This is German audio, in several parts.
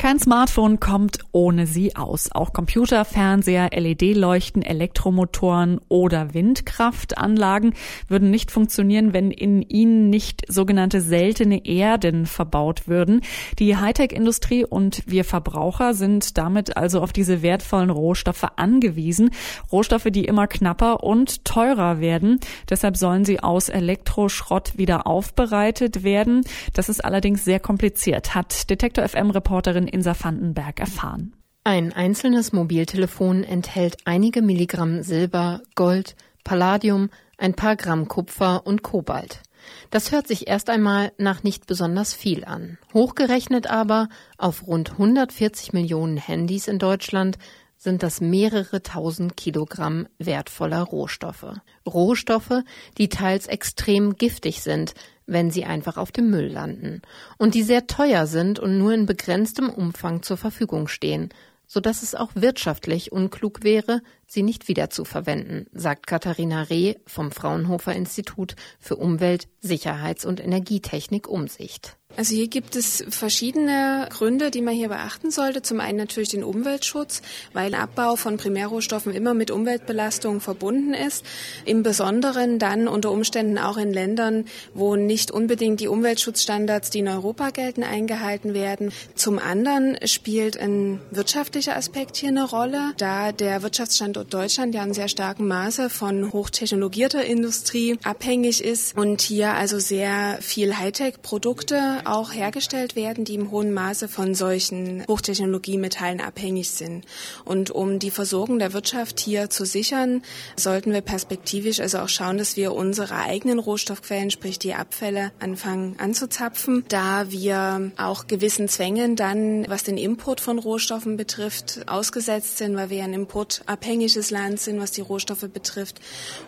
Kein Smartphone kommt ohne sie aus. Auch Computer, Fernseher, LED-Leuchten, Elektromotoren oder Windkraftanlagen würden nicht funktionieren, wenn in ihnen nicht sogenannte seltene Erden verbaut würden. Die Hightech-Industrie und wir Verbraucher sind damit also auf diese wertvollen Rohstoffe angewiesen. Rohstoffe, die immer knapper und teurer werden. Deshalb sollen sie aus Elektroschrott wieder aufbereitet werden. Das ist allerdings sehr kompliziert, hat Detektor FM-Reporterin Insa Vandenberg erfahren. Ein einzelnes Mobiltelefon enthält einige Milligramm Silber, Gold, Palladium, ein paar Gramm Kupfer und Kobalt. Das hört sich erst einmal nach nicht besonders viel an. Hochgerechnet aber auf rund 140 Millionen Handys in Deutschland sind das mehrere tausend Kilogramm wertvoller Rohstoffe. Rohstoffe, die teils extrem giftig sind, wenn sie einfach auf dem Müll landen und die sehr teuer sind und nur in begrenztem Umfang zur Verfügung stehen, so dass es auch wirtschaftlich unklug wäre, sie nicht wieder zu verwenden, sagt Katharina Reh vom Fraunhofer Institut für Umwelt, Sicherheits- und Energietechnik Umsicht. Also hier gibt es verschiedene Gründe, die man hier beachten sollte. Zum einen natürlich den Umweltschutz, weil Abbau von Primärrohstoffen immer mit Umweltbelastungen verbunden ist. Im Besonderen dann unter Umständen auch in Ländern, wo nicht unbedingt die Umweltschutzstandards, die in Europa gelten, eingehalten werden. Zum anderen spielt ein wirtschaftlicher Aspekt hier eine Rolle, da der Wirtschaftsstandort Deutschland ja in sehr starkem Maße von hochtechnologierter Industrie abhängig ist und hier also sehr viel Hightech-Produkte auch hergestellt werden, die im hohen Maße von solchen Hochtechnologiemetallen abhängig sind. Und um die Versorgung der Wirtschaft hier zu sichern, sollten wir perspektivisch also auch schauen, dass wir unsere eigenen Rohstoffquellen, sprich die Abfälle, anfangen anzuzapfen, da wir auch gewissen Zwängen dann, was den Import von Rohstoffen betrifft, ausgesetzt sind, weil wir ein importabhängiges Land sind, was die Rohstoffe betrifft.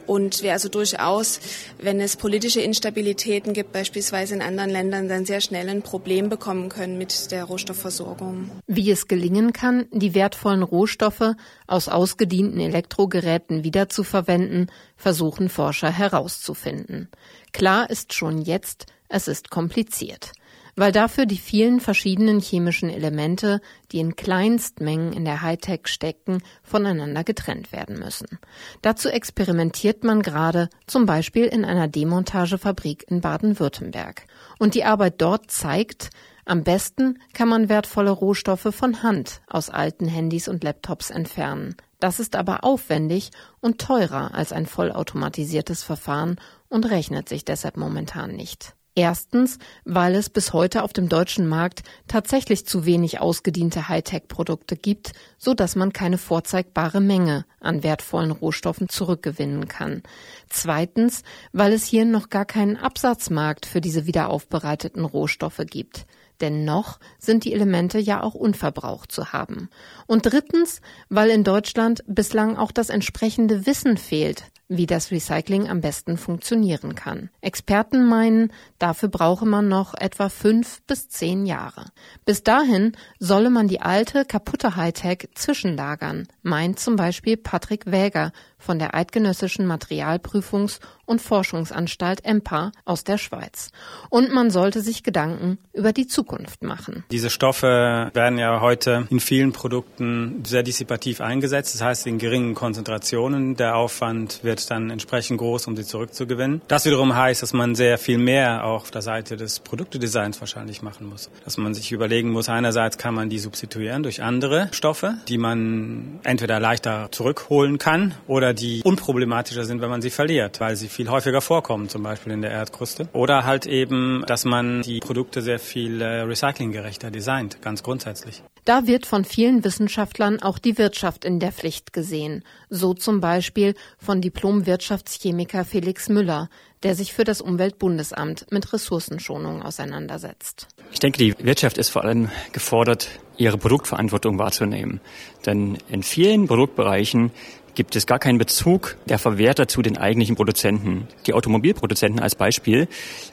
Und wir also durchaus, wenn es politische Instabilitäten gibt, beispielsweise in anderen Ländern, dann sehr schnell ein Problem bekommen können mit der Rohstoffversorgung. Wie es gelingen kann, die wertvollen Rohstoffe aus ausgedienten Elektrogeräten wiederzuverwenden, versuchen Forscher herauszufinden. Klar ist schon jetzt, es ist kompliziert weil dafür die vielen verschiedenen chemischen Elemente, die in Kleinstmengen in der Hightech stecken, voneinander getrennt werden müssen. Dazu experimentiert man gerade zum Beispiel in einer Demontagefabrik in Baden-Württemberg. Und die Arbeit dort zeigt, am besten kann man wertvolle Rohstoffe von Hand aus alten Handys und Laptops entfernen. Das ist aber aufwendig und teurer als ein vollautomatisiertes Verfahren und rechnet sich deshalb momentan nicht. Erstens, weil es bis heute auf dem deutschen Markt tatsächlich zu wenig ausgediente Hightech-Produkte gibt, so dass man keine vorzeigbare Menge an wertvollen Rohstoffen zurückgewinnen kann. Zweitens, weil es hier noch gar keinen Absatzmarkt für diese wiederaufbereiteten Rohstoffe gibt. Denn noch sind die Elemente ja auch unverbraucht zu haben. Und drittens, weil in Deutschland bislang auch das entsprechende Wissen fehlt, wie das Recycling am besten funktionieren kann. Experten meinen, dafür brauche man noch etwa fünf bis zehn Jahre. Bis dahin solle man die alte, kaputte Hightech zwischenlagern, meint zum Beispiel Patrick Wäger von der Eidgenössischen Materialprüfungs- und Forschungsanstalt EMPA aus der Schweiz. Und man sollte sich Gedanken über die Zukunft machen. Diese Stoffe werden ja heute in vielen Produkten sehr dissipativ eingesetzt, das heißt in geringen Konzentrationen. Der Aufwand wird dann entsprechend groß, um sie zurückzugewinnen. Das wiederum heißt, dass man sehr viel mehr auch auf der Seite des Produktedesigns wahrscheinlich machen muss. Dass man sich überlegen muss, einerseits kann man die substituieren durch andere Stoffe, die man entweder leichter zurückholen kann oder die unproblematischer sind, wenn man sie verliert, weil sie viel häufiger vorkommen, zum Beispiel in der Erdkruste. Oder halt eben, dass man die Produkte sehr viel äh, recyclinggerechter designt, ganz grundsätzlich. Da wird von vielen Wissenschaftlern auch die Wirtschaft in der Pflicht gesehen. So zum Beispiel von Diplom-Wirtschaftschemiker Felix Müller, der sich für das Umweltbundesamt mit Ressourcenschonung auseinandersetzt. Ich denke, die Wirtschaft ist vor allem gefordert, ihre Produktverantwortung wahrzunehmen. Denn in vielen Produktbereichen gibt es gar keinen Bezug der Verwerter zu den eigentlichen Produzenten. Die Automobilproduzenten als Beispiel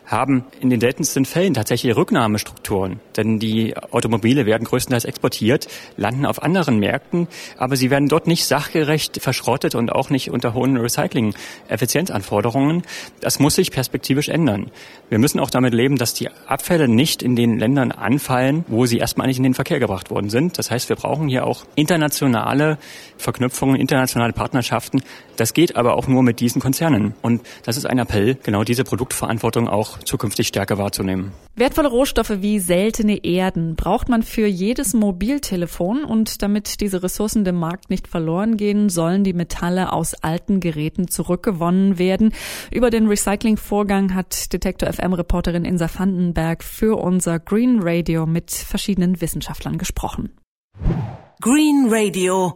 haben in den seltensten Fällen tatsächlich Rücknahmestrukturen, denn die Automobile werden größtenteils exportiert, landen auf anderen Märkten, aber sie werden dort nicht sachgerecht verschrottet und auch nicht unter hohen Recycling-Effizienzanforderungen. Das muss sich perspektivisch ändern. Wir müssen auch damit leben, dass die Abfälle nicht in den Ländern anfallen, wo sie erstmal nicht in den Verkehr gebracht worden sind. Das heißt, wir brauchen hier auch internationale Verknüpfungen, internationale Partnerschaften. Das geht aber auch nur mit diesen Konzernen. Und das ist ein Appell, genau diese Produktverantwortung auch zukünftig stärker wahrzunehmen. Wertvolle Rohstoffe wie seltene Erden braucht man für jedes Mobiltelefon und damit diese Ressourcen dem Markt nicht verloren gehen, sollen die Metalle aus alten Geräten zurückgewonnen werden. Über den Recyclingvorgang hat Detektor FM Reporterin Insa Vandenberg für unser Green Radio mit verschiedenen Wissenschaftlern gesprochen. Green Radio